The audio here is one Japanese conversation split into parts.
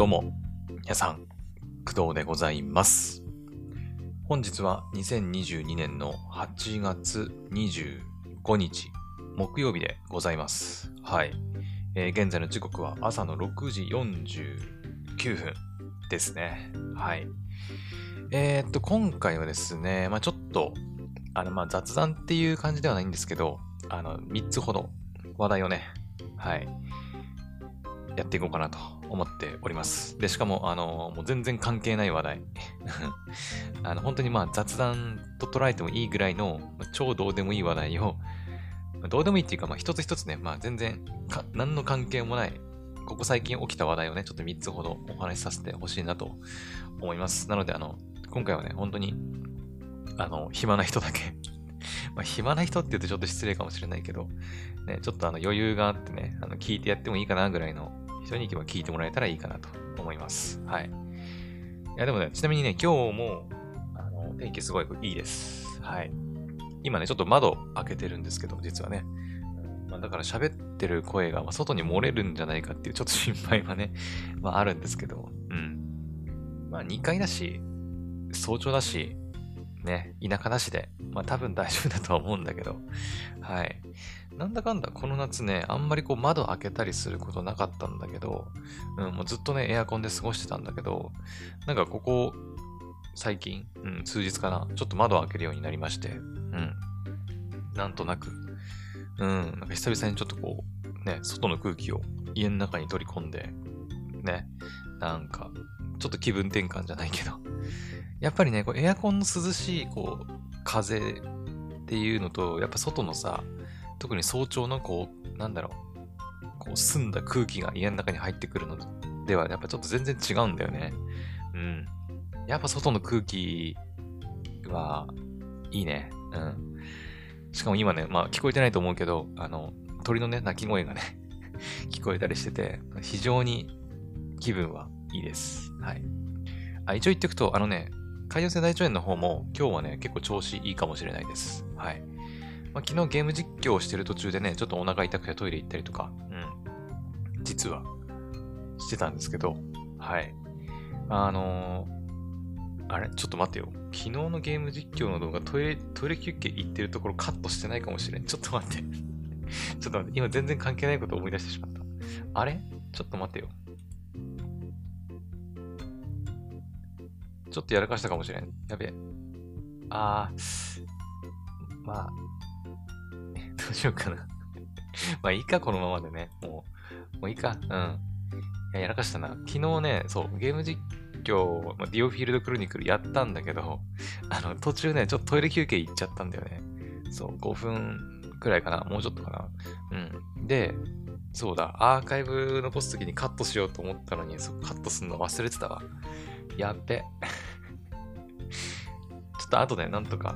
どうも、皆さん、工藤でございます。本日は2022年の8月25日、木曜日でございます。はい。えー現在の時刻は朝の6時49分ですね。はい。えーっと、今回はですね、まあちょっと、あの、ま雑談っていう感じではないんですけど、あの、3つほど話題をね、はい、やっていこうかなと思っております。で、しかも、あの、もう全然関係ない話題。あの、本当にまあ雑談と捉えてもいいぐらいの、超どうでもいい話題を、どうでもいいっていうか、まあ一つ一つね、まあ全然か、何の関係もない、ここ最近起きた話題をね、ちょっと3つほどお話しさせてほしいなと思います。なので、あの、今回はね、本当に、あの、暇な人だけ。まあ、暇な人って言うとちょっと失礼かもしれないけど、ね、ちょっとあの余裕があってね、あの聞いてやってもいいかなぐらいの人に聞いてもらえたらいいかなと思います。はい。いや、でもね、ちなみにね、今日も、あの、天気すごいいいです。はい。今ね、ちょっと窓開けてるんですけど、実はね。まあ、だから喋ってる声が、まあ、外に漏れるんじゃないかっていうちょっと心配はね、まああるんですけど、うん。まあ2階だし、早朝だし、ね、田舎だしで、まあ多分大丈夫だとは思うんだけど、はい。なんだかんだこの夏ね、あんまりこう窓開けたりすることなかったんだけど、うん、もうずっとね、エアコンで過ごしてたんだけど、なんかここ、最近、うん、数日かな、ちょっと窓開けるようになりまして、うん。なんとなく、うん、なんか久々にちょっとこう、ね、外の空気を家の中に取り込んで、ね、なんか、ちょっと気分転換じゃないけど、やっぱりね、こうエアコンの涼しい、こう、風っていうのと、やっぱ外のさ、特に早朝のこう、なんだろう、こう澄んだ空気が家の中に入ってくるのでは、やっぱちょっと全然違うんだよね。うん。やっぱ外の空気はいいね。うん。しかも今ね、まあ聞こえてないと思うけど、あの、鳥のね、鳴き声がね、聞こえたりしてて、非常に気分はいいです。はい。あ、一応言っておくと、あのね、海洋性大腸炎の方も今日はね、結構調子いいかもしれないです。はい。まあ、昨日ゲーム実況をしてる途中でね、ちょっとお腹痛くてトイレ行ったりとか、うん、実はしてたんですけど、はい。あのーあれ？ちょっと待ってよ。昨日のゲーム実況の動画、トイレ、トイレ休憩行ってるところカットしてないかもしれん。ちょっと待って。ちょっと待って。今全然関係ないことを思い出してしまった。あれ？ちょっと待ってよ。ちょっとやらかしたかもしれん。やべえ。あー、まあ、うしようかな。まあいいか、このままでね。もう、もういいか。うん。いや、やらかしたな。昨日ね、そう、ゲーム実況、まあ、ディオフィールドクロニクルやったんだけど、あの、途中ね、ちょっとトイレ休憩行っちゃったんだよね。そう、5分くらいかな。もうちょっとかな。うん。で、そうだ、アーカイブ残すときにカットしようと思ったのに、そカットするの忘れてたわ。やっべ。ちょっと後でなんとか。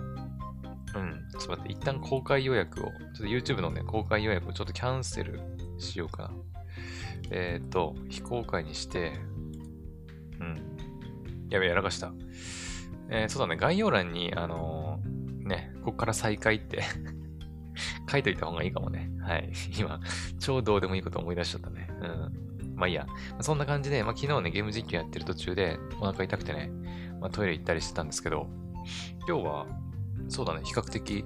うん。ちょっと待って、一旦公開予約を、ちょっと YouTube のね、公開予約をちょっとキャンセルしようかな。えっ、と、非公開にして、うん。やべ、やらかした。えー、そうだね、概要欄に、あのーね、ここから再開って 書いといた方がいいかもね。はい。今、超どうでもいいこと思い出しちゃったね。うん。まあいいや。そんな感じで、まあ昨日ね、ゲーム実況やってる途中でお腹痛くてね、まあトイレ行ったりしてたんですけど、今日は、そうだね、比較的、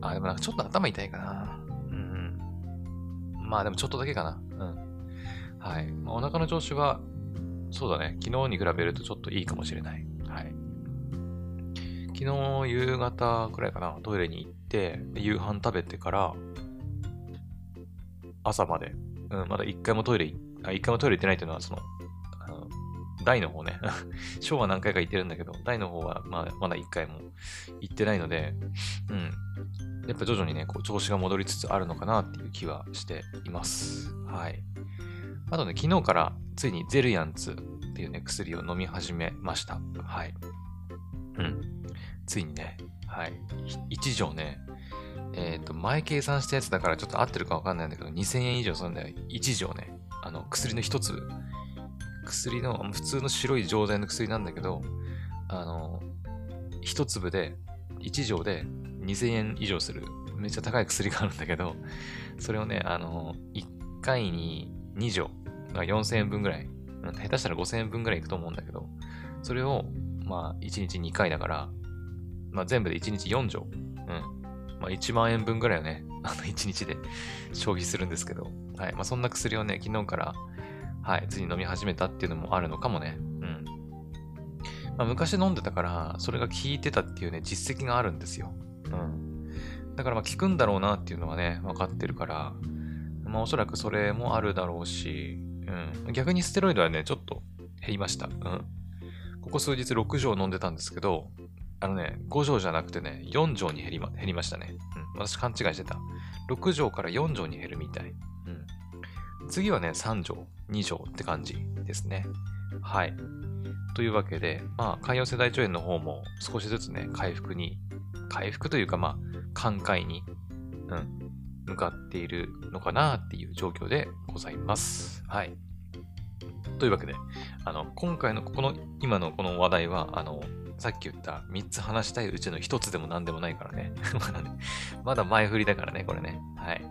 あ、でもなんかちょっと頭痛いかな。うん。まあでもちょっとだけかな。うん。はい。まあ、お腹の調子は、そうだね、昨日に比べるとちょっといいかもしれない。はい。昨日夕方くらいかな、トイレに行って、夕飯食べてから、朝まで、うん、まだ一回もトイレ、あ、一回もトイレ行ってないっていうのは、そ、の大の方ね。小は何回か行ってるんだけど、大の方はまあまだ一回も行ってないので、うん。やっぱ徐々にね、こう調子が戻りつつあるのかなっていう気はしています。はい。あとね、昨日からついにゼルヤンツっていうね、薬を飲み始めました。はい。うん。ついにね、はい。一錠ね、えっ、と、前計算したやつだからちょっと合ってるかわかんないんだけど、2000円以上するんだよ。一錠ね。あの、薬の一粒。薬の、普通の白い錠剤の薬なんだけど、あの、一粒で、一錠で2000円以上する、めっちゃ高い薬があるんだけど、それをね、あの、1回に2錠、4000円分ぐらい、下手したら5000円分ぐらいいくと思うんだけど、それを、まあ、1日2回だから、まあ、全部で1日4錠。うん。まあ、1万円分ぐらいをね、あの、1日で消費するんですけど、はい。まあ、そんな薬をね、昨日から、はい、ついに飲み始めたっていうのもあるのかもね。うん。まあ、昔飲んでたから、それが効いてたっていうね、実績があるんですよ。うん。だからまあ効くんだろうなっていうのはね、分かってるから、まあおそらくそれもあるだろうし、うん。逆にステロイドはね、ちょっと減りました。うん。ここ数日6錠飲んでたんですけど、あのね、5錠じゃなくてね、4錠に減りま減りましたね。うん。私勘違いしてた。6錠から4錠に減るみたい。次はね、3錠、2錠って感じですね。はい。というわけで、まあ、潰瘍性大腸炎の方も少しずつね、回復に、回復というか、まあ、寛解に、うん、向かっているのかなっていう状況でございます。はい。というわけで、あの、今回のここの、今のこの話題は、あの、さっき言った3つ話したいうちの1つでも何でもないからね。まだね、まだ前振りだからね、これね。はい。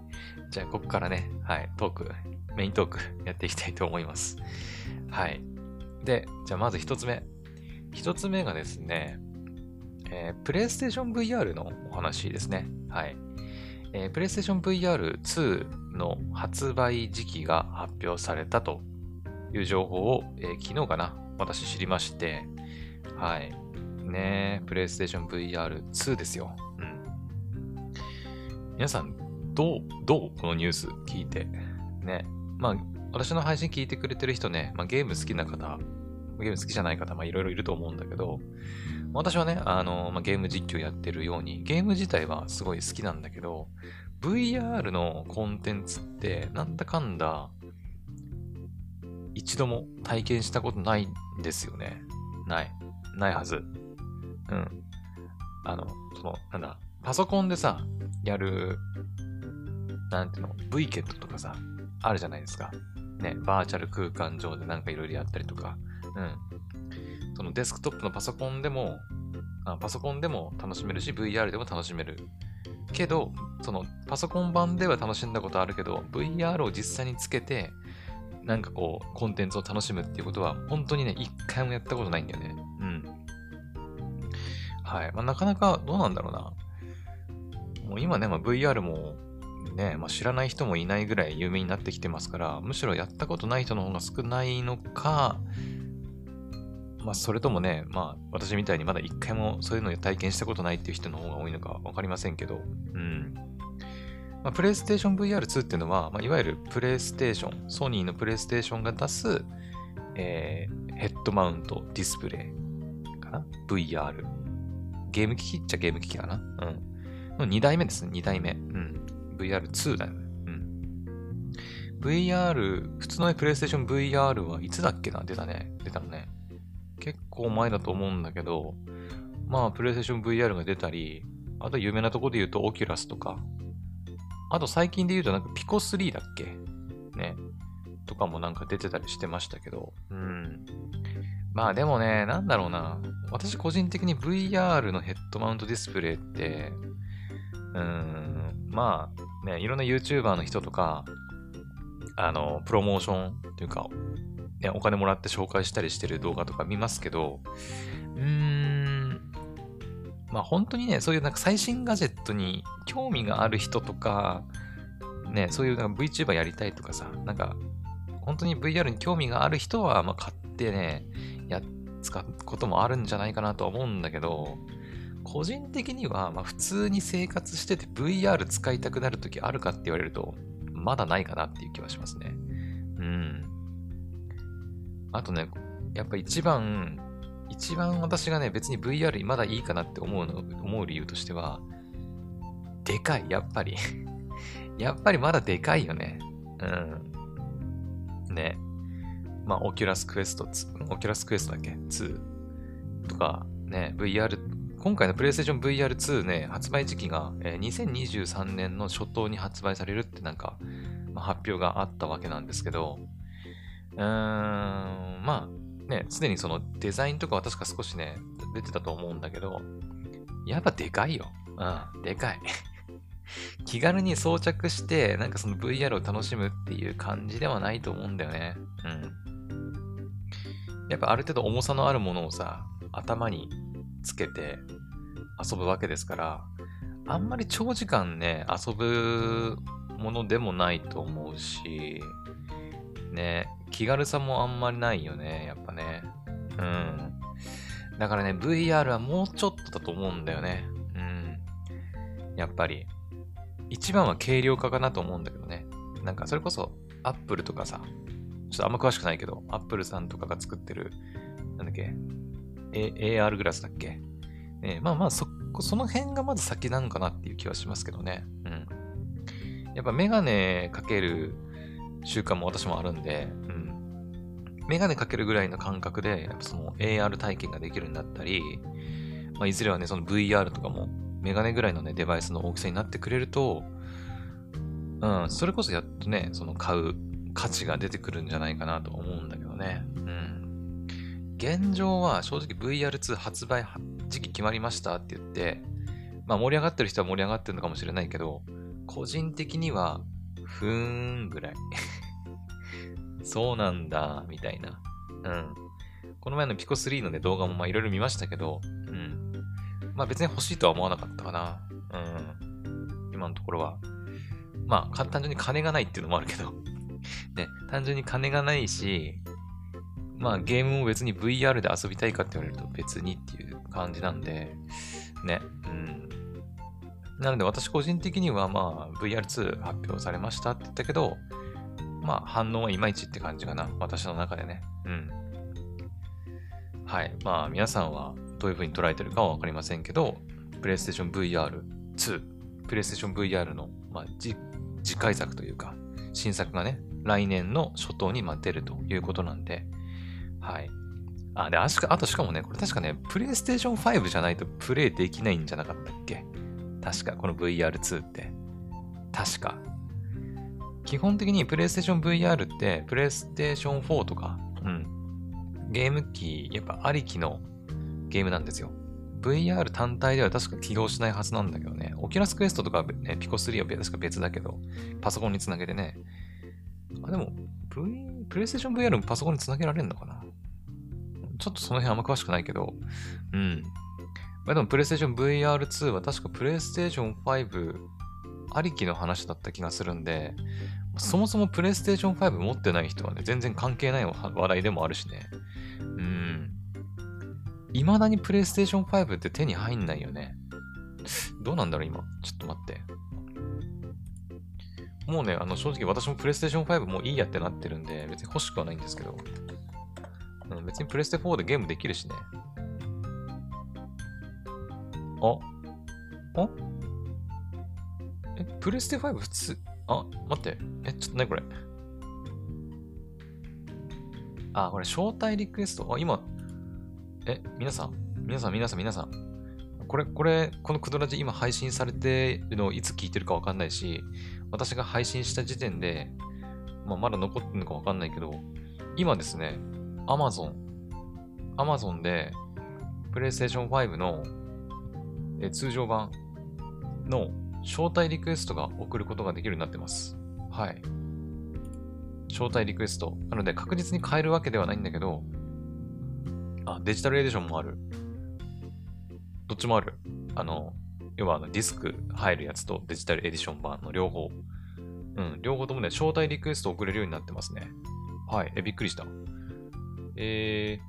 じゃあ、ここからね、はい、トーク、メイントークやっていきたいと思います。はい。で、じゃあまず一つ目。一つ目がですね、えー、プレイステーション VR のお話ですね。はい。えー、プレイステーション VR2 の発売時期が発表されたという情報を、えー、昨日かな私知りまして、はい。ねプレイステーション VR2 ですよ。うん。皆さん、どう、どうこのニュース聞いて？ね。まあ、私の配信聞いてくれてる人ね、まあ、ゲーム好きな方、ゲーム好きじゃない方、まあいろいろいると思うんだけど、私はね、あの、まあ、ゲーム実況やってるように、ゲーム自体はすごい好きなんだけど、VR のコンテンツって、なんだかんだ、一度も体験したことないんですよね。ない。ないはず。うん。あの、その、なんだ、パソコンでさ、やる、なんていうの、V ケットとかさ、あるじゃないですか。ね、バーチャル空間上でなんかいろいろやったりとか、うん。そのデスクトップのパソコンでも、あパソコンでも楽しめるし、VR でも楽しめる。けど、そのパソコン版では楽しんだことあるけど、VR を実際につけて、なんかこう、コンテンツを楽しむっていうことは、本当にね、一回もやったことないんだよね。うん。はい。まあ、なかなか、どうなんだろうな。もう今ね、まあ、VR もね、まあ、知らない人もいないぐらい有名になってきてますから、むしろやったことない人の方が少ないのか、まあ、それともね、まあ、私みたいにまだ一回もそういうのを体験したことないっていう人の方が多いのかわかりませんけど、うん。まあ、プレイステーション VR2 っていうのは、まあ、いわゆるプレイステーション、ソニーのプレイステーションが出す、えー、ヘッドマウントディスプレイかな ?VR。ゲーム機器っちゃゲーム機器かな？うん。2代目ですね、2代目。VR2 だよね。うん。VR、普通のね、プレイステーション VR はいつだっけな？出たね。出たのね。結構前だと思うんだけど、まあ、プレイステーション VR が出たり、あと有名なとこで言うと、オキュラスとか、あと最近で言うとなんかピコ3だっけ？ね。とかもなんか出てたりしてましたけど、うん。まあでもね、なんだろうな。私個人的に VR のヘッドマウントディスプレイって、うん、まあね、いろんな YouTuber の人とか、あの、プロモーションっていうか、ね、お金もらって紹介したりしてる動画とか見ますけど、うーん、まあ本当にね、そういうなんか最新ガジェットに興味がある人とか、ね、そういうなんか VTuber やりたいとかさ、なんか本当に VR に興味がある人は、まあ買ってね、や、使うこともあるんじゃないかなとは思うんだけど、個人的には、まあ、普通に生活してて VR 使いたくなるときあるかって言われると、まだないかなっていう気はしますね。うん。あとね、やっぱ一番、一番私がね、別に VR まだいいかなって思うの、思う理由としては、でかい、やっぱり やっぱりまだでかいよね。うん。ね。まあ、オキュラスクエスト、オキュラスクエストだっけ ?2 とか、ね、VR 今回の PlayStation VR2 ね、発売時期が、えー、2023年の初頭に発売されるってなんか、まあ、発表があったわけなんですけど、うーん、まあね、すでにそのデザインとかは確か少しね、出てたと思うんだけど、やっぱでかいよ。うん、でかい。気軽に装着して、なんかその VR を楽しむっていう感じではないと思うんだよね。うん。やっぱある程度重さのあるものをさ、頭につけて遊ぶわけですから、あんまり長時間ね、遊ぶものでもないと思うし、ね、気軽さもあんまりないよね、やっぱね。うん。だからね、VR はもうちょっとだと思うんだよね。うん。やっぱり。一番は軽量化かなと思うんだけどね。なんかそれこそ Apple とかさ、ちょっとあんま詳しくないけど、Apple さんとかが作ってる、なんだっけ、A、AR グラスだっけ？ね、まあまあそ、その辺がまず先なのかなっていう気はしますけどね。うん。やっぱメガネかける習慣も私もあるんで、うん。メガネかけるぐらいの感覚で、やっぱその AR 体験ができるんだったり、まあ、いずれはね、その VR とかも、メガネぐらいのね、デバイスの大きさになってくれると、うん、それこそやっとね、その買う価値が出てくるんじゃないかなと思うんだけどね。現状は正直 VR2 発売時期決まりましたって言って、まあ盛り上がってる人は盛り上がってるのかもしれないけど、個人的には、ふーんぐらい そうなんだ、みたいな。うん。この前のピコ3のね、動画もまあいろいろ見ましたけど、うん。まあ別に欲しいとは思わなかったかな。うん。今のところは。まあ、単純に金がないっていうのもあるけど ね、単純に金がないし、まあゲームも別に VR で遊びたいかって言われると別にっていう感じなんで、ね、うん。なので私個人的にはまあ VR2 発表されましたって言ったけど、まあ反応はいまいちって感じかな。私の中でね。うん。はい。まあ皆さんはどういう風に捉えてるかはわかりませんけど、PlayStation VR2、PlayStation VR の、まあ、次回作というか、新作がね、来年の初頭に出るということなんで、はい。あ、で、ああとしかもね、これ確かね、PlayStation 5じゃないとプレイできないんじゃなかったっけ？確か、この VR2 って。確か。基本的に PlayStation VR って PlayStation 4とか、うん、ゲーム機、やっぱありきのゲームなんですよ。VR 単体では確か起動しないはずなんだけどね。オキュラスクエストとか、ね、ピコ3は確か別だけど、パソコンにつなげてね。あ、でも、v、PlayStation VR もパソコンにつなげられるのかな？ちょっとその辺あんま詳しくないけど、うん。まあ、でも PlayStation VR2 は確か PlayStation 5ありきの話だった気がするんで、そもそも PlayStation 5持ってない人はね、全然関係ない話題でもあるしね。うん。未だに PlayStation 5って手に入んないよね。どうなんだろう、今。ちょっと待って。もうね、あの、正直私も PlayStation 5もういいやってなってるんで、別に欲しくはないんですけど。うん、別にプレステ4でゲームできるしね。ああ？え、プレステ5普通、あ、待って。え、ちょっとね、これ？あ、これ、招待リクエスト。あ、今、え、皆さん、皆さん、皆さん、皆さん。これ、これ、このクドラジ今配信されてるのをいつ聞いてるかわかんないし、私が配信した時点で、まあ、まだ残ってるのかわかんないけど、今ですね、Amazon、Amazon で、PlayStation 5のえ通常版の招待リクエストが送ることができるようになってます。はい。招待リクエスト。なので確実に変えるわけではないんだけど、あ、デジタルエディションもある。どっちもある。あの、要はあのディスク入るやつとデジタルエディション版の両方。うん、両方ともね、招待リクエスト送れるようになってますね。はい。え、びっくりした。え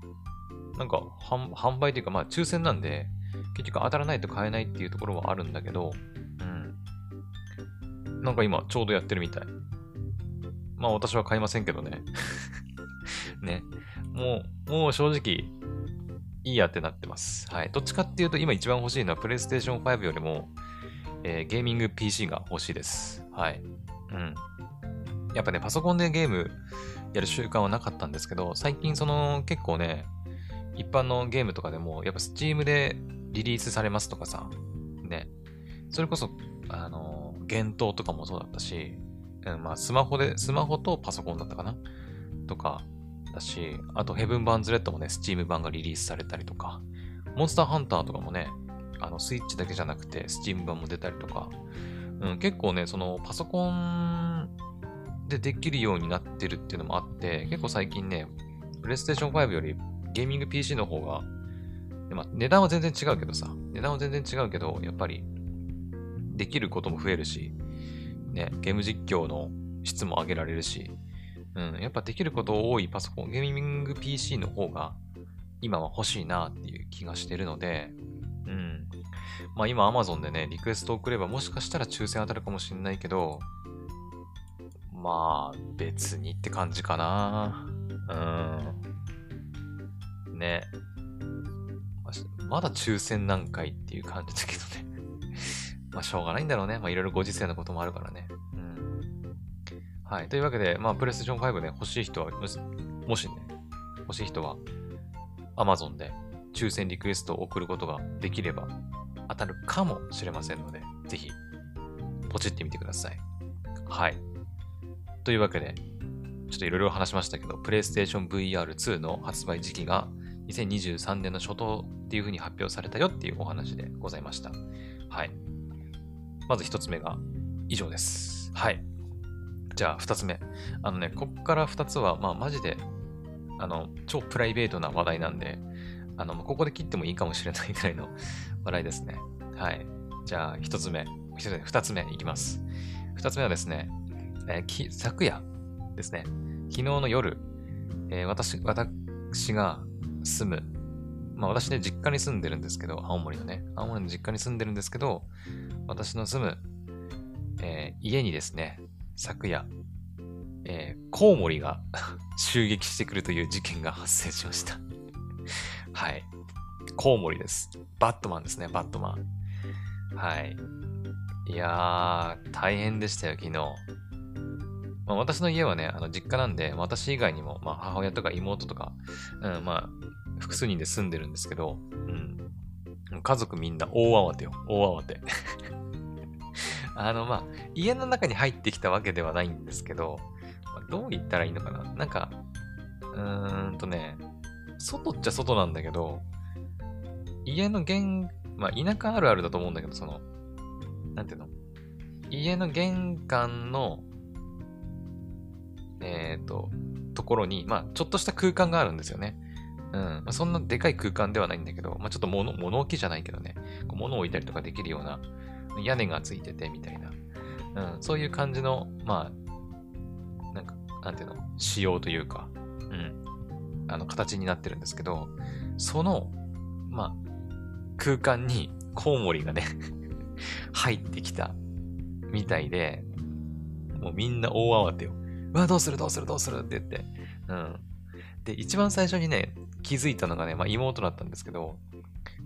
ー、なんか、販売というか、まあ、抽選なんで、結局当たらないと買えないっていうところはあるんだけど、うん。なんか今、ちょうどやってるみたい。まあ、私は買いませんけどね。ね。もう、もう正直、いいやってなってます。はい。どっちかっていうと、今一番欲しいのは、PlayStation 5よりも、えー、ゲーミング PC が欲しいです。はい。うん。やっぱね、パソコンでゲームやる習慣はなかったんですけど、最近その結構ね、一般のゲームとかでも、やっぱ Steam でリリースされますとかさ、ね、それこそ、あの、幻冬とかもそうだったし、うん、まあ、スマホで、スマホとパソコンだったかな？とか、だし、あと、ヘブン・バンズ・レッドもね、Steam 版がリリースされたりとか、モンスターハンターとかもね、あの、スイッチだけじゃなくて、Steam 版も出たりとか、うん、結構ね、その、パソコンでできるようになってるっていうのもあって、結構最近ね、PlayStation 5よりゲーミング PC の方が、まあ、値段は全然違うけどさ、値段は全然違うけど、やっぱり、できることも増えるし、ね、ゲーム実況の質も上げられるし、うん、やっぱできること多いパソコン、ゲーミング PC の方が今は欲しいなっていう気がしてるので、うん。まあ今 Amazon でね、リクエストを送ればもしかしたら抽選当たるかもしれないけど、まあ別にって感じかな。うん。ね。まだ抽選何回っていう感じだけどね。まあしょうがないんだろうね。まあいろいろご時世のこともあるからね。うん。はい。というわけで、まあプレステーション5ね、欲しい人は、もしね、欲しい人は、Amazon で抽選リクエストを送ることができれば当たるかもしれませんので、ぜひ、ポチってみてください。はい。というわけで、ちょっといろいろ話しましたけど、PlayStation VR2 の発売時期が2023年の初頭っていう風に発表されたよっていうお話でございました。はい。まず一つ目が以上です。はい。じゃあ二つ目。あのね、こっから二つは、まあマジであの、超プライベートな話題なんで、あの、ここで切ってもいいかもしれないぐらいの 話題ですね。はい。じゃあ、一つ目、二つ目いきます。二つ目はですね、えー、昨夜ですね、昨日の夜、えー、私、私が住む、まあ私ね、実家に住んでるんですけど、青森のね、青森の実家に住んでるんですけど、私の住む、えー、家にですね、昨夜、えー、コウモリが 襲撃してくるという事件が発生しました はい。コウモリです。バットマンですね、バットマン。はい。いやー、大変でしたよ、昨日。まあ、私の家はね、あの実家なんで、私以外にも、まあ、母親とか妹とか、うん、まあ、複数人で住んでるんですけど、うん。家族みんな大慌てよ、大慌て。あの、まあ、家の中に入ってきたわけではないんですけど、まあどう言ったらいいのかななんか、うーんとね、外っちゃ外なんだけど、家の玄、まあ田舎あるあるだと思うんだけど、その、なんていうの？家の玄関の、と、ところに、まあちょっとした空間があるんですよね。うん。まあ、そんなでかい空間ではないんだけど、まあちょっと物、物置じゃないけどね、こう物を置いたりとかできるような屋根がついててみたいな。うん、そういう感じの、まあ、なんか、なんていうの、仕様というか、うん、あの、形になってるんですけど、その、まあ、空間にコウモリがね 入ってきたみたいで、もうみんな大慌てよ。うわ、どうするどうするどうするって言って。うん。で、一番最初にね、気づいたのがね、まあ妹だったんですけど、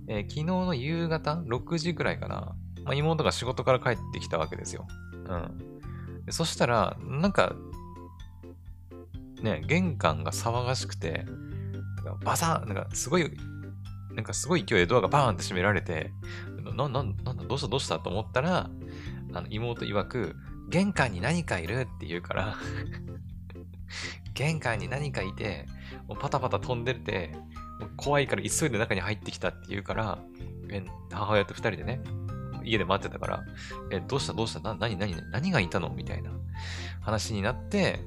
えー、昨日の夕方 ?6 時くらいかな。まあ、妹が仕事から帰ってきたわけですよ。うん。そしたら、なんか、ね、玄関が騒がしくて、バサン、なんかすごい、なんかすごい勢いでドアがバーンって閉められて、な、な、なんだ、どうしたどうしたと思ったら、あの妹曰く、玄関に何かいるって言うから玄関に何かいて、もうパタパタ飛んでて、もう怖いから急いで中に入ってきたって言うから、え母親と二人でね、家で待ってたから、え、どうしたどうしたな、何何何がいたの？みたいな話になって、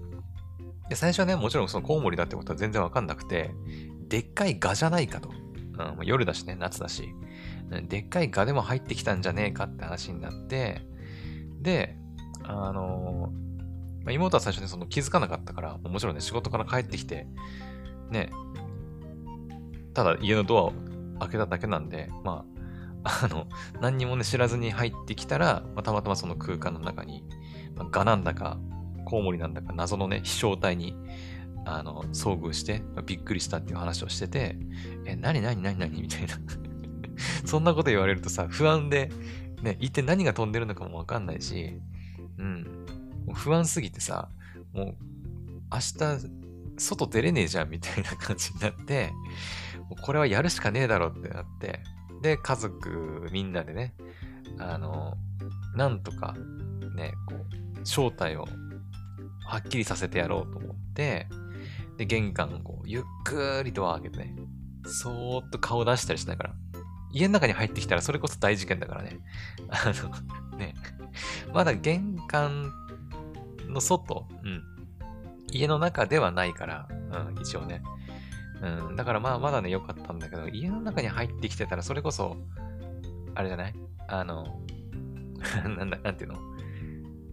で、最初はね、もちろんそのコウモリだってことは全然わかんなくて、でっかいガじゃないかと。うん、夜だしね、夏だし。でっかいガでも入ってきたんじゃねえかって話になって、で、あの、まあ、妹は最初にその気づかなかったから、もちろんね、仕事から帰ってきて、ね、ただ家のドアを開けただけなんで、まあ、あの、何にもね、知らずに入ってきたら、まあ、たまたまその空間の中に、まあ、ガなんだか、コウモリなんだか謎のね、飛翔体に、あの、遭遇して、びっくりしたっていう話をしてて、え、なになになになにみたいな。そんなこと言われるとさ、不安で、ね、一体何が飛んでるのかもわかんないし、うん。もう不安すぎてさ、もう、明日、外出れねえじゃんみたいな感じになって、もうこれはやるしかねえだろってなって、で、家族みんなでね、あの、なんとか、ね、こう、正体をはっきりさせてやろうと思って、で、玄関を、ゆっくりドア開けてね、そーっと顔出したりしながら、家の中に入ってきたらそれこそ大事件だからね。あの、ね、まだ玄関の外、うん、家の中ではないから、うん、一応ね。うん。だからまあ、まだね、良かったんだけど、家の中に入ってきてたら、それこそ、あれじゃない？あの、なんだ、なんていうの？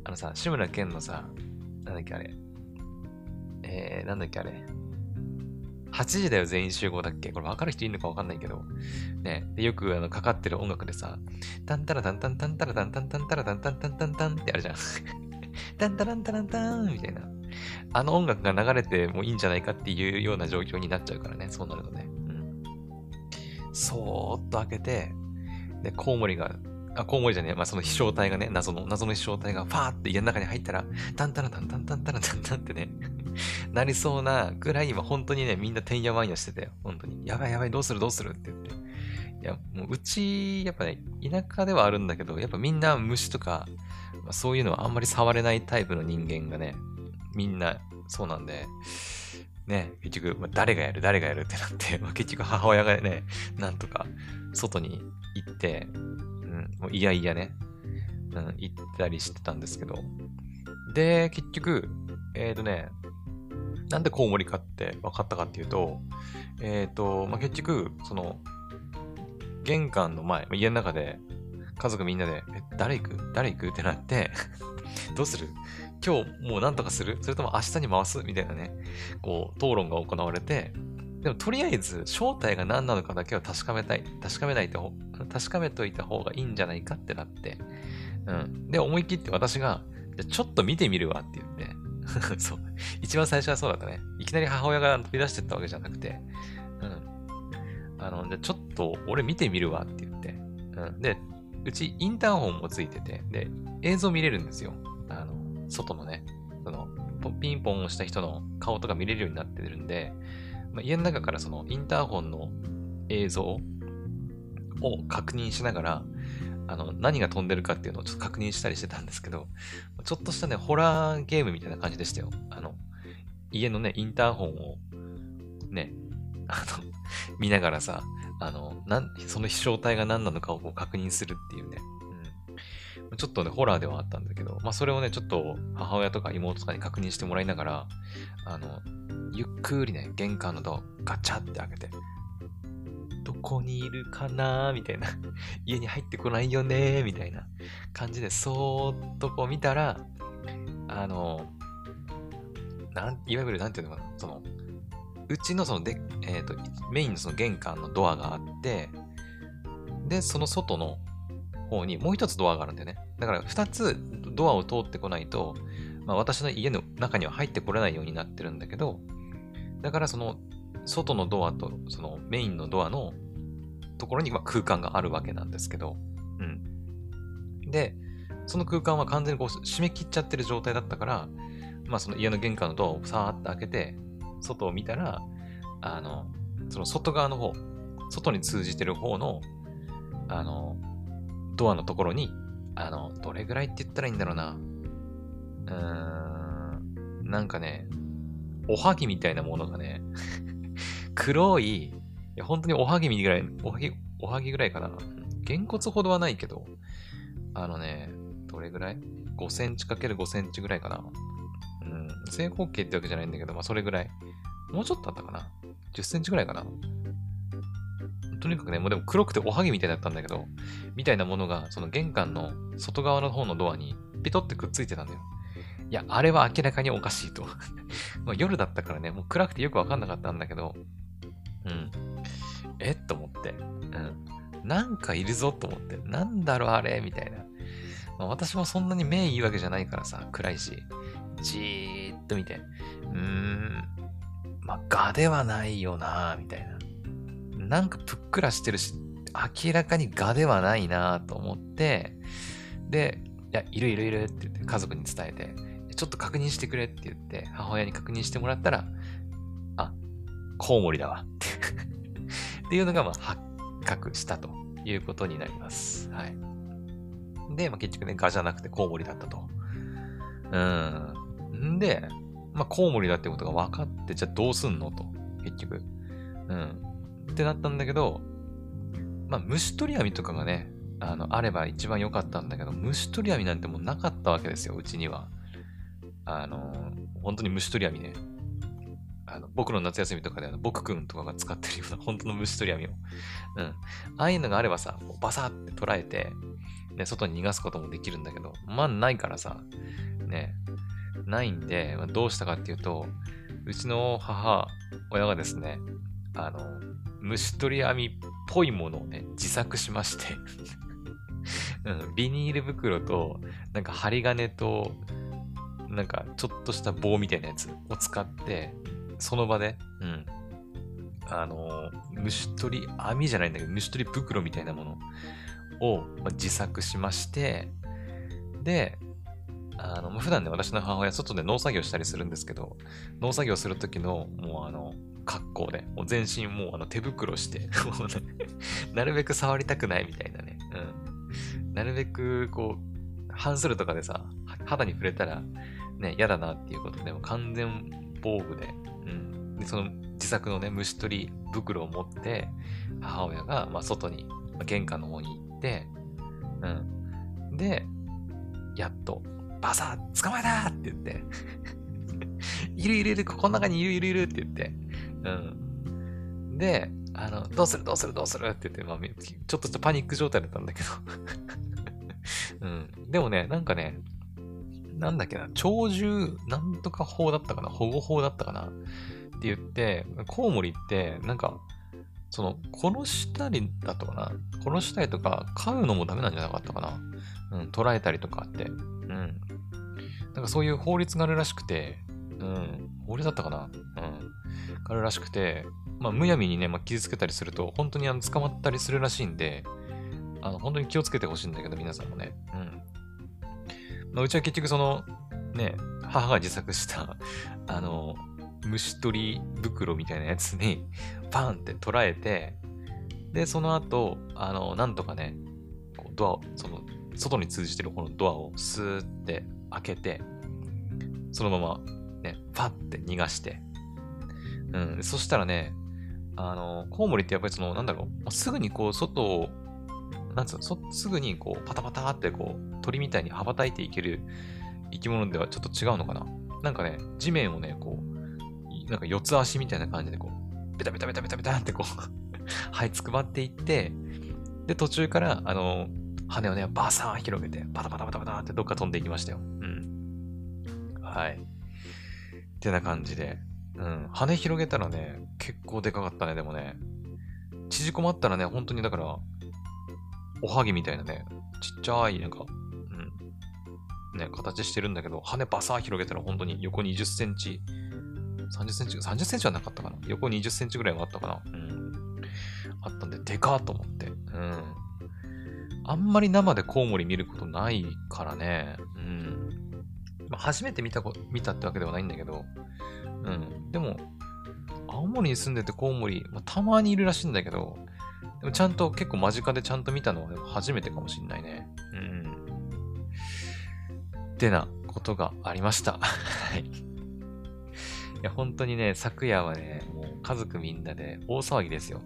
あのさ、志村けんのさ、なんだっけあれ？えー、なんだっけあれ？8時だよ全員集合だっけ？これ分かる人いるのか分かんないけど。ね。でよくあのかかってる音楽でさ、タンタラタンタンタンタラタンタンタンタラタンタンタンタンタンってあるじゃん。タンタランタランタンみたいな。あの音楽が流れてもいいんじゃないかっていうような状況になっちゃうからね。そうなるとね。うん。そーっと開けて、で、コウモリがあ、コウモリじゃねえ。まあ、その飛翔体がね、謎の、謎の飛翔体がファーって家の中に入ったら、タンタラタンタンタンタラタンタンってね、なりそうなぐらい今本当にね、みんなてんやわんやしてたよ。本当に。やばいやばい、どうするどうするって言って。いや、もううち、やっぱね、田舎ではあるんだけど、やっぱみんな虫とか、まあ、そういうのはあんまり触れないタイプの人間がね、みんなそうなんで、ね、結局、まあ、誰がやる誰がやるってなって、まあ、結局母親がね、なんとか外に行って、うんもういやいやね、うん、行ったりしてたんですけど。で、結局、えっ、ー、とね、なんでコウモリかって分かったかっていうと、えっ、ー、と、まあ、結局、その、玄関の前、家の中で、家族みんなで、え、誰行く？誰行く？ってなって どうする？今日もうなんとかする？それとも明日に回す？みたいなね、こう、討論が行われて、でもとりあえず正体が何なのかだけは確かめたい。確かめないと、確かめといた方がいいんじゃないかってなって。うん。で、思い切って私が、じゃちょっと見てみるわって言って。そう。一番最初はそうだったね。いきなり母親が飛び出してったわけじゃなくて。うん。あの、じゃちょっと俺見てみるわって言って。うん。で、うちインターホンもついてて、で、映像見れるんですよ。あの、外のね。その、ピンポンをした人の顔とか見れるようになってるんで、まあ、家の中からそのインターホンの映像を確認しながら、あの、何が飛んでるかっていうのをちょっと確認したりしてたんですけど、ちょっとしたね、ホラーゲームみたいな感じでしたよ。あの、家のね、インターホンを、ね、あの、見ながらさ、あの、なん、その飛翔体が何なのかをこう確認するっていうね。うん。ちょっとね、ホラーではあったんだけど、まあそれをね、ちょっと母親とか妹とかに確認してもらいながら、あの、ゆっくりね、玄関のドアガチャって開けて、どこにいるかな？みたいな。家に入ってこないよね？みたいな感じで、そーっとこう見たら、あの、なんいわゆるなんていうのかな、その、うちのそので、えっ、ー、と、メインのその玄関のドアがあって、で、その外の方にもう一つドアがあるんだよね。だから二つドアを通ってこないと、まあ私の家の中には入ってこれないようになってるんだけど、だからその外のドアとそのメインのドアのところに空間があるわけなんですけど、うん。で、その空間は完全にこう締め切っちゃってる状態だったから、まあその家の玄関のドアをさーっと開けて、外を見たら、あの、その外側の方、外に通じてる方の、あの、ドアのところに、あの、どれぐらいって言ったらいいんだろうな。うーん、なんかね、おはぎみたいなものがね、黒、いや本当におはぎみぐらい、おはぎ、おはぎぐらいかな。げんこつほどはないけど、あのね、どれぐらい ?5 センチ ×5 センチぐらいかな。うん、正方形ってわけじゃないんだけど、まあそれぐらい。もうちょっとあったかな？10センチぐらいかな。とにかくね、もうでも黒くておはぎみたいだったんだけど、みたいなものが、その玄関の外側の方のドアにピトってくっついてたんだよ。いや、あれは明らかにおかしいと。ま夜だったからね、もう暗くてよくわかんなかったんだけど、うん。え？っと思って。うん。なんかいるぞと思って。なんだろうあれ？みたいな。まあ、私もそんなに目いいわけじゃないからさ、暗いし。じーっと見て。うーん。まあ、ガではないよなみたいな。なんかぷっくらしてるし、明らかにガではないなと思って、で、いや、いるいるいるって言って家族に伝えて、ちょっと確認してくれって言って、母親に確認してもらったら、あ、コウモリだわってっていうのが、まあ、発覚したということになります。はい。で、まあ、結局ね、ガじゃなくてコウモリだったと。うん。んで、まあ、コウモリだってことが分かって、じゃあどうすんのと。結局。うん。ってなったんだけど、まあ、虫取り網とかがね、あの、あれば一番良かったんだけど、虫取り網なんてもうなかったわけですよ、うちには。あの、本当に虫取り網ね。あの僕の夏休みとかであの僕くんとかが使ってるような本当の虫取り網を。うん。ああいうのがあればさ、バサって捉えて、ね、外に逃がすこともできるんだけど、まあないからさ、ね、ないんで、まあ、どうしたかっていうと、うちの母親がですね、あの、虫取り網っぽいものをね、自作しまして うん、ビニール袋と、なんか針金と、なんかちょっとした棒みたいなやつを使って、その場で、うん、あの、虫取り網じゃないんだけど、虫取り袋みたいなものを、まあ、自作しまして、で、あの、普段ね、私の母親、外で農作業したりするんですけど、農作業するときの、もうあの、格好で、もう全身もうあの手袋して、なるべく触りたくないみたいなね、うん。なるべく、こう、半袖とかでさ、肌に触れたら、ね、嫌だなっていうことで、も完全防具で、うん。で、その自作のね、虫取り袋を持って、母親が、まあ、外に、まあ、玄関の方に行って、うん。で、やっと、バサッ捕まえたって言って いるいるいる、ここの中にいるいるいるって言って、うん。で、あの、どうするどうするどうするって言って、まあ、ちょっとしたパニック状態だったんだけど うん。でもね、なんかね、なんだっけな、鳥獣なんとか法だったかな保護法だったかなって言って、コウモリって、なんか、その、殺したりだとかな殺したりとか、飼うのもダメなんじゃなかったかなうん、捕らえたりとかって。うん。なんかそういう法律があるらしくて、うん、法律だったかなうん。あるらしくて、まあ、むやみにね、まあ、傷つけたりすると、本当にあの捕まったりするらしいんで、あの、本当に気をつけてほしいんだけど、皆さんもね。うん。まあ、うちは結局その、ね、母が自作した あの、虫取り袋みたいなやつに、パンって捉えて、で、その後、あの、なんとかね、こうドアを、その、外に通じてるこのドアをスーって開けて、そのまま、ね、パッて逃がして、うん、そしたらね、あの、コウモリってやっぱりその、なんだろう、すぐにこう、外を、なんつうの、すぐにこう、パタパタってこう、鳥みたいに羽ばたいていける生き物ではちょっと違うのかな？なんかね、地面をね、こう、なんか四つ足みたいな感じでこう、ベタベタベタベタベタってこう はいつくばっていって、で、途中から、あの、羽をね、バーサーン広げて、パタパタパタパタってどっか飛んでいきましたよ。うん。はい。ってな感じで。うん。羽広げたらね、結構でかかったね、でもね。縮こまったらね、本当にだから、おはぎみたいなね、ちっちゃい、なんか、ね、形してるんだけど、羽バサー広げたら本当に横20センチ、30センチ、30センチはなかったかな。横20センチぐらいはあったかな。うん。あったんで、でかーと思って。うん。あんまり生でコウモリ見ることないからね。うん。まあ、初めて見たこ、見たってわけではないんだけど、うん。でも、青森に住んでてコウモリ、まあ、たまにいるらしいんだけど、でもちゃんと結構間近でちゃんと見たのは初めてかもしんないね。ってなことがありました。はい。いや、本当にね、昨夜はね、もう家族みんなで大騒ぎですよ。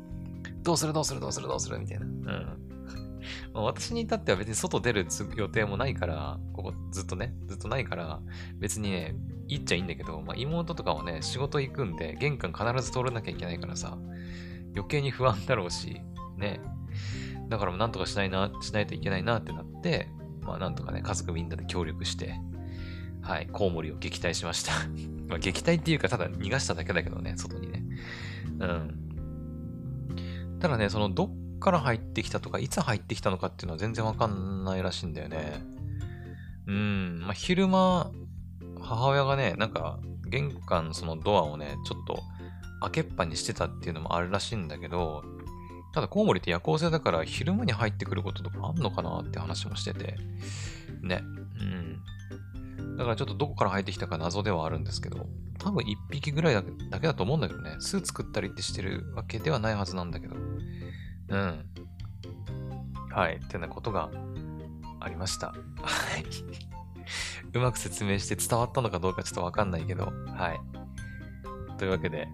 どうする？どうする？どうする？どうする？みたいな。うん。まあ、私に至っては別に外出る予定もないから、ここずっとね、ずっとないから、別にね、行っちゃいいんだけど、まあ、妹とかはね、仕事行くんで、玄関必ず通らなきゃいけないからさ、余計に不安だろうし、ね。だからもうなんとかしないな、しないといけないなってなって、まあなんとかね、家族みんなで協力して、はい、コウモリを撃退しました。まあ撃退っていうか、ただ逃がしただけだけどね、外にね。うん。ただね、そのどっから入ってきたとか、いつ入ってきたのかっていうのは全然わかんないらしいんだよね。うん、まあ、昼間、母親がね、なんか、玄関そのドアをね、ちょっと開けっぱにしてたっていうのもあるらしいんだけど、ただコウモリって夜行性だから昼間に入ってくることとかあんのかなって話もしてて、ね。うん。だからちょっとどこから入ってきたか謎ではあるんですけど、多分1匹ぐらいだけだけだと思うんだけどね、巣作ったりってしてるわけではないはずなんだけど、うん。はい。ってなことがありました。はい。うまく説明して伝わったのかどうかちょっとわかんないけど、はい。というわけで、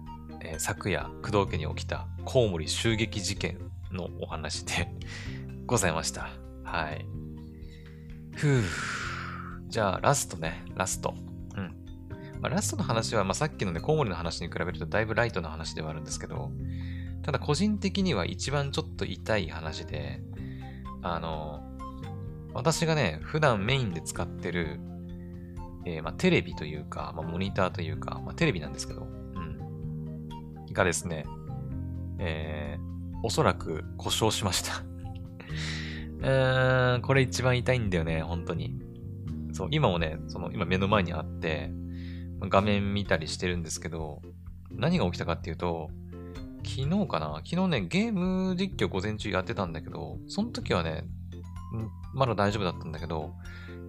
えー、昨夜、工藤家に起きたコウモリ襲撃事件のお話で ございました。はい。ふぅ。じゃあ、ラストね、ラスト。うん。まあ、ラストの話は、まあ、さっきのね、コウモリの話に比べるとだいぶライトな話ではあるんですけど、ただ個人的には一番ちょっと痛い話で、あの、私がね、普段メインで使ってる、えー、まあ、テレビというか、まあ、モニターというか、まあ、テレビなんですけど、がですね、えー、おそらく故障しました うーん、これ一番痛いんだよね、本当に。そう、今もね、その、今目の前にあって、画面見たりしてるんですけど、何が起きたかっていうと、昨日かな？昨日ね、ゲーム実況午前中やってたんだけど、その時はね、まだ大丈夫だったんだけど、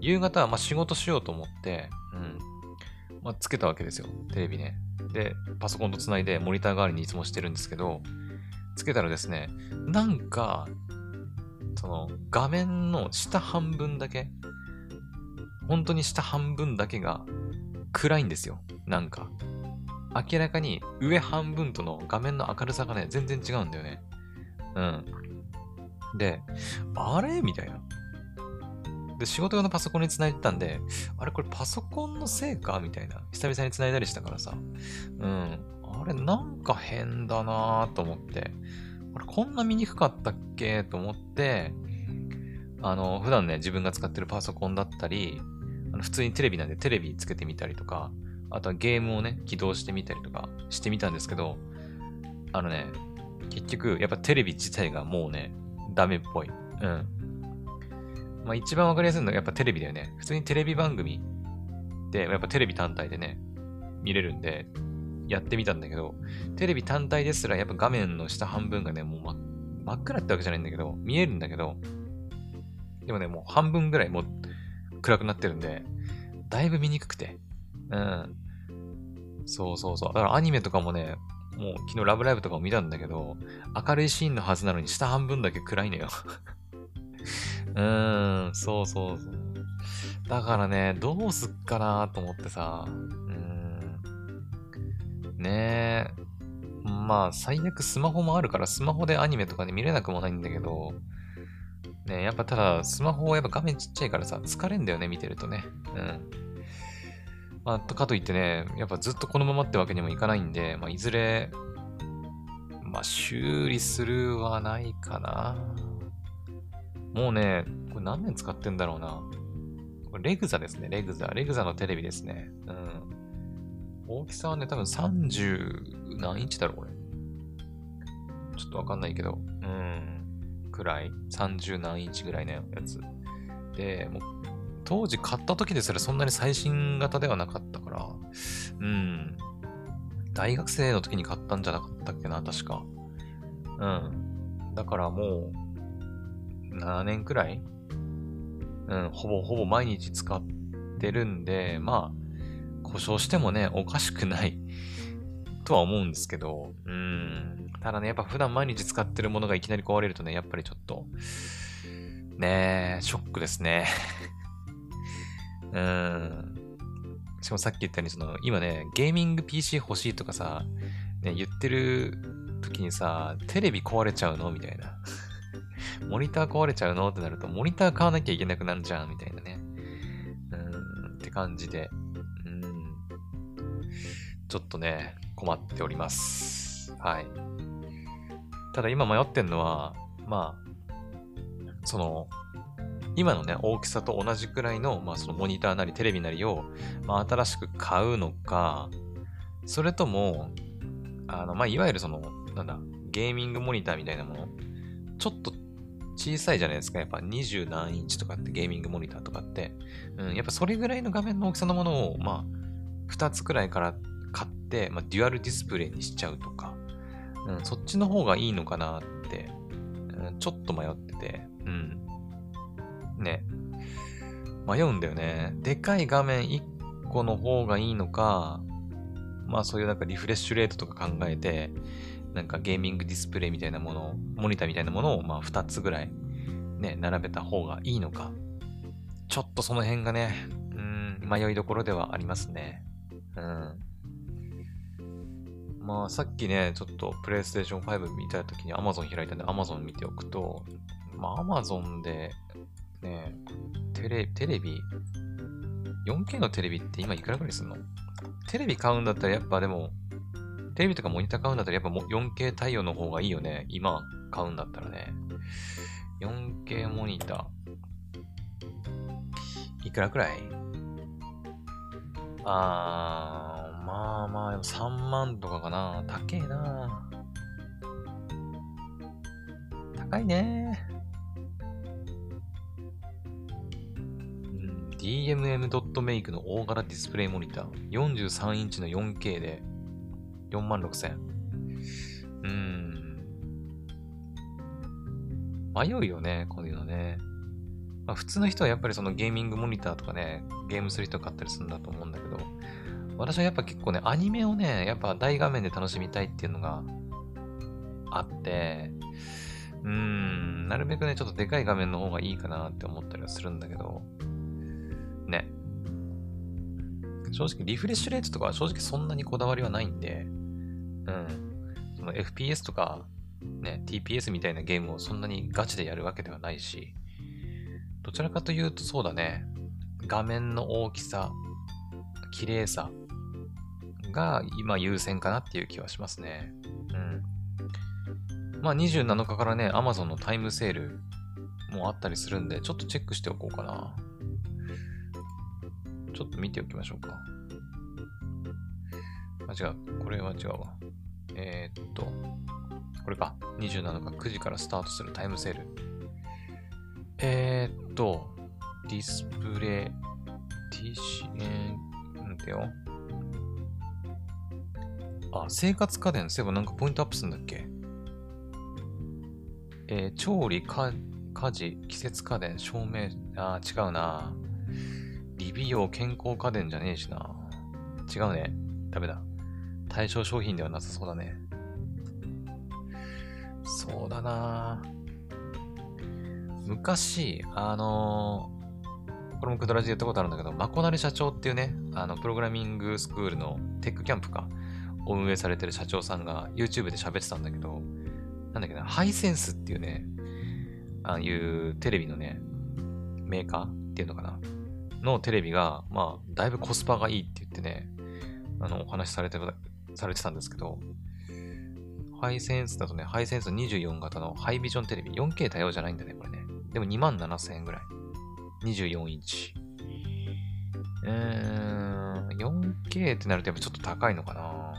夕方はま仕事しようと思って、うん。まあ、つけたわけですよ。テレビね。で、パソコンとつないでモニター代わりにいつもしてるんですけど、つけたらですね、なんか、その画面の下半分だけ、本当に下半分だけが暗いんですよ。なんか。明らかに上半分との画面の明るさがね、全然違うんだよね。うん。で、あれ？みたいな。で、仕事用のパソコンに繋いでたんで、あれこれパソコンのせいか？みたいな。久々に繋いだりしたからさ。うん。あれなんか変だなぁと思って。あれこんな見にくかったっけ？と思って、あの、普段ね、自分が使ってるパソコンだったり、あの普通にテレビなんでテレビつけてみたりとか、あとはゲームをね、起動してみたりとかしてみたんですけど、あのね、結局、やっぱテレビ自体がもうね、ダメっぽい。うん。まあ一番わかりやすいのはやっぱテレビだよね。普通にテレビ番組で、やっぱテレビ単体でね、見れるんで、やってみたんだけど、テレビ単体ですらやっぱ画面の下半分がね、もう真真っ暗ってわけじゃないんだけど、見えるんだけど、でもね、もう半分ぐらいもう暗くなってるんで、だいぶ見にくくて。うん。そうそうそう。だからアニメとかもね、もう昨日ラブライブとかも見たんだけど、明るいシーンのはずなのに下半分だけ暗いのようーん、そうそうそう。だからね、どうすっかなと思ってさ、うーん。ねえ。まあ、最悪スマホもあるから、スマホでアニメとかで見れなくもないんだけど、ねやっぱただ、スマホはやっぱ画面ちっちゃいからさ、疲れんだよね、見てるとね。うん。まあ、かといってね、やっぱずっとこのままってわけにもいかないんで、まあ、いずれ、まあ、修理するはないかな。もうね、これ何年使ってんだろうな。これレグザですね、レグザ。レグザのテレビですね。うん。大きさはね、多分30何インチだろ、これ。ちょっとわかんないけど。うん。くらい ?30 何インチぐらいのやつ。で、もう当時買った時ですらそんなに最新型ではなかったから、うん。大学生の時に買ったんじゃなかったっけな、確か。うん。だからもう、7年くらい？うん、ほぼほぼ毎日使ってるんで、まあ、故障してもね、おかしくない とは思うんですけど、うん。ただね、やっぱ普段毎日使ってるものがいきなり壊れるとね、やっぱりちょっと、ねえ、ショックですね。うん。しかもさっき言ったように、その、今ね、ゲーミング PC 欲しいとかさ、ね、言ってる時にさ、テレビ壊れちゃうの？みたいな。モニター壊れちゃうの？ってなると、モニター買わなきゃいけなくなるじゃんみたいなね。うん、って感じで。うん。ちょっとね、困っております。はい。ただ今迷ってんのは、まあ、その、今のね、大きさと同じくらいの、まあ、そのモニターなりテレビなりを、まあ、新しく買うのか、それとも、あの、まあ、いわゆるその、なんだ、ゲーミングモニターみたいなもの、ちょっと小さいじゃないですか。やっぱ20何インチとかってゲーミングモニターとかって。うん、やっぱそれぐらいの画面の大きさのものを、まあ、2つくらいから買って、まあ、デュアルディスプレイにしちゃうとか、うん、そっちの方がいいのかなって、うん、ちょっと迷ってて、うん。ね、迷うんだよね。でかい画面1個の方がいいのか、まあそういうなんかリフレッシュレートとか考えて、なんかゲーミングディスプレイみたいなものを、モニターみたいなものをまあ2つぐらいね、並べた方がいいのか。ちょっとその辺がね、うん、迷いどころではありますね。うん。まあさっきね、ちょっとプレイステーション5見た時に Amazon 開いたんで Amazon 見ておくと、まあ Amazon でねテレテレビ ?4K のテレビって今いくらぐらいするの？テレビ買うんだったらやっぱでも、テレビとかモニター買うんだったらやっぱ 4K 対応の方がいいよね。今買うんだったらね。4K モニター。いくらくらい？あー、まあまあ、3万とかかな。高えな。高いね。DMM.make の大柄ディスプレイモニター。43インチの 4K で4万6千。うーん。迷うよね、こういうのね。まあ、普通の人はやっぱりそのゲーミングモニターとかね、ゲームする人買ったりするんだと思うんだけど、私はやっぱ結構ね、アニメをね、やっぱ大画面で楽しみたいっていうのがあって、うーん、なるべくね、ちょっとでかい画面の方がいいかなって思ったりはするんだけど、正直、リフレッシュレートとかは正直そんなにこだわりはないんで、うん。その FPS とか、ね、TPS みたいなゲームをそんなにガチでやるわけではないし、どちらかというとそうだね、画面の大きさ、綺麗さが今優先かなっていう気はしますね。うん。まあ27日からね、Amazon のタイムセールもあったりするんで、ちょっとチェックしておこうかな。ちょっと見ておきましょうか。あ、違う。これは違うわ。えー、っと、これか。27日9時からスタートするタイムセール。えー、っと、ディスプレイ、TC、えー、なんてよ。あ、生活家電、そういえばなんかポイントアップするんだっけ？えー、調理、家事、季節家電、照明、あ、違うな。理美容健康家電じゃねえしな。違うね。ダメだ。対象商品ではなさそうだね。そうだな昔、あのー、これもクドラジで言ったことあるんだけど、マコナレ社長っていうね、あの、プログラミングスクールのテックキャンプか、を運営されてる社長さんが YouTube で喋ってたんだけど、なんだっけな、ハイセンスっていうね、ああいうテレビのね、メーカーっていうのかな。のテレビが、まあ、だいぶコスパがいいって言ってね、あの、お話しされて、されてたんですけど、ハイセンスだとね、ハイセンス24型のハイビジョンテレビ、4K 対応じゃないんだね、これね。でも2万7000円ぐらい。24インチ。うーん、4K ってなるとやっぱちょっと高いのかな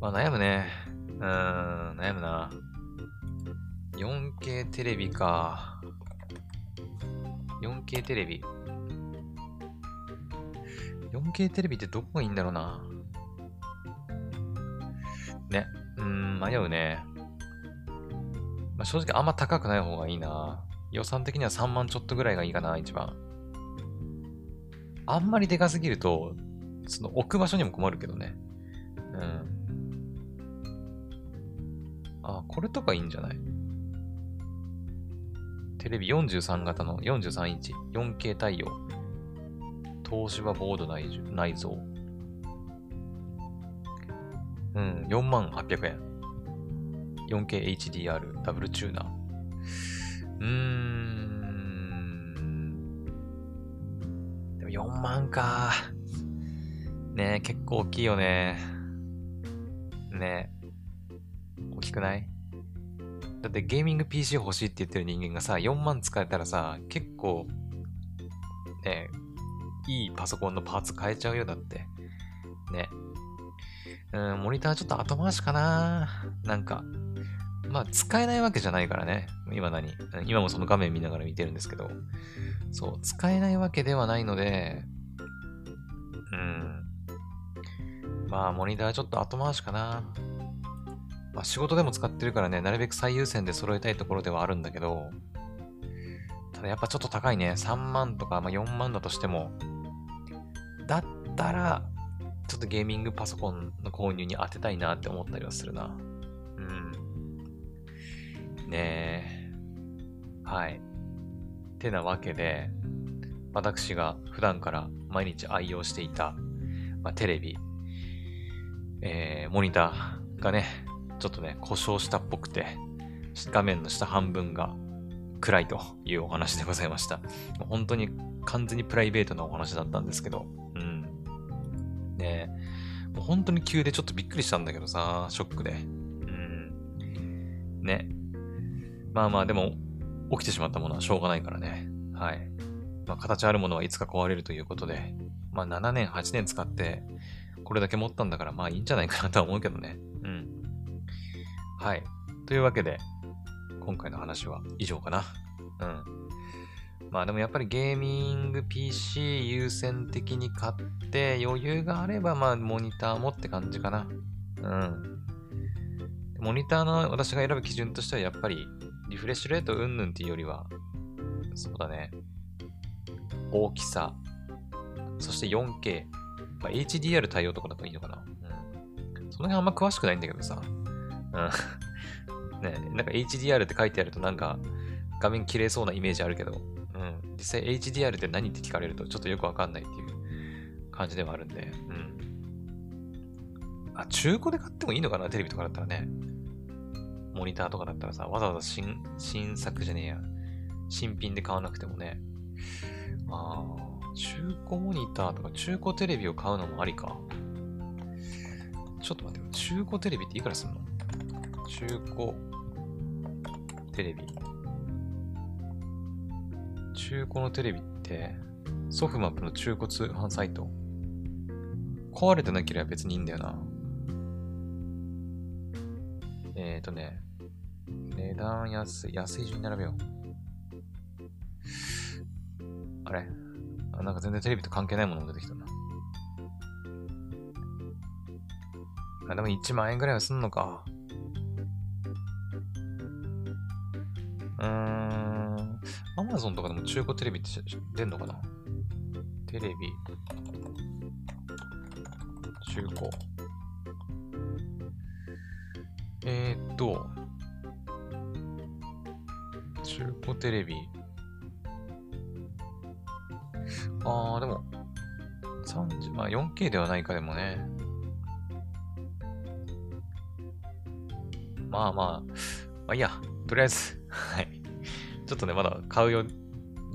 まあ悩むね。うーん、悩むな。4K テレビか。4K テレビ。4K テレビってどこがいいんだろうな。ね。うん、迷うね。まあ、正直あんま高くない方がいいな。予算的には3万ちょっとぐらいがいいかな、一番。あんまりでかすぎると、その置く場所にも困るけどね。うん。あ、これとかいいんじゃない？テレビ43型の43インチ 4K 対応。東芝ボード内内蔵。うん、4万800円。4K HDR ダブルチューナー。うーん。でも4万か。ね結構大きいよね。ね大きくない？だってゲーミング PC 欲しいって言ってる人間がさ、4万使えたらさ、結構、ね、いいパソコンのパーツ変えちゃうよ、だって。ね。うん、モニターちょっと後回しかななんか。まあ、使えないわけじゃないからね。今何？今もその画面見ながら見てるんですけど。そう、使えないわけではないので、うん。まあ、モニターちょっと後回しかな。まあ、仕事でも使ってるからね、なるべく最優先で揃えたいところではあるんだけど、ただやっぱちょっと高いね。3万とか、まあ、4万だとしても、だったら、ちょっとゲーミングパソコンの購入に当てたいなって思ったりはするな。うん。ねえ。はい。てなわけで、私が普段から毎日愛用していた、まあ、テレビ、えー、モニターがね、ちょっとね、故障したっぽくて、画面の下半分が暗いというお話でございました。本当に完全にプライベートなお話だったんですけど、うん。ねもう本当に急でちょっとびっくりしたんだけどさ、ショックで。うん。ね。まあまあ、でも、起きてしまったものはしょうがないからね。はい。まあ、形あるものはいつか壊れるということで、まあ、7年、8年使って、これだけ持ったんだから、まあいいんじゃないかなとは思うけどね。はい。というわけで、今回の話は以上かな。うん。まあでもやっぱりゲーミング PC 優先的に買って余裕があればまあモニターもって感じかな。うん。モニターの私が選ぶ基準としてはやっぱりリフレッシュレートうんぬんっていうよりは、そうだね。大きさ、そして 4K、まあ、HDR 対応とかだといいのかな。うん。その辺あんま詳しくないんだけどさ。ねなんか HDR って書いてあるとなんか画面綺麗そうなイメージあるけど、うん。実際 HDR って何って聞かれるとちょっとよくわかんないっていう感じではあるんで、うん。あ、中古で買ってもいいのかな？テレビとかだったらね。モニターとかだったらさ、わざわざ新、新作じゃねえや。新品で買わなくてもね。ああ、中古モニターとか中古テレビを買うのもありか。ちょっと待って。中古テレビっていくらすんの？中古テレビ。中古のテレビって、ソフマップの中古通販サイト。壊れてなければ別にいいんだよな。えっ、ー、とね、値段安い、安い順に並べよう。あれ？あなんか全然テレビと関係ないものが出てきたな。あ、でも1万円ぐらいはすんのか。ーん。アマゾンとかでも中古テレビって出んのかな？テレビ。中古。えー、っと、中古テレビ。あー、でも、3、まあ 4K ではないかでもね。まあまあ、まあいいや、とりあえず。ちょっとね、まだ買うよ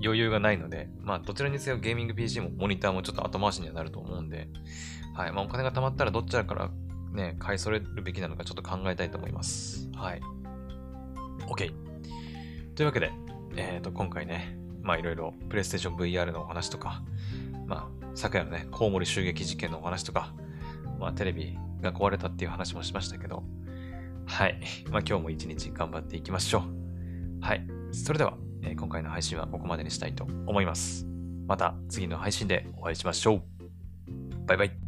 余裕がないので、まあどちらにせよゲーミング PC もモニターもちょっと後回しにはなると思うんで、はい。まあお金が貯まったらどっちらからね、買い揃えるべきなのかちょっと考えたいと思います。はい。OK。というわけで、えっ、ー、と、今回ね、まあいろいろプレイステーション VR のお話とか、まあ昨夜のね、コウモリ襲撃事件のお話とか、まあテレビが壊れたっていう話もしましたけど、はい。まあ今日も一日頑張っていきましょう。はい。それでは、え、今回の配信はここまでにしたいと思います。また次の配信でお会いしましょう。バイバイ。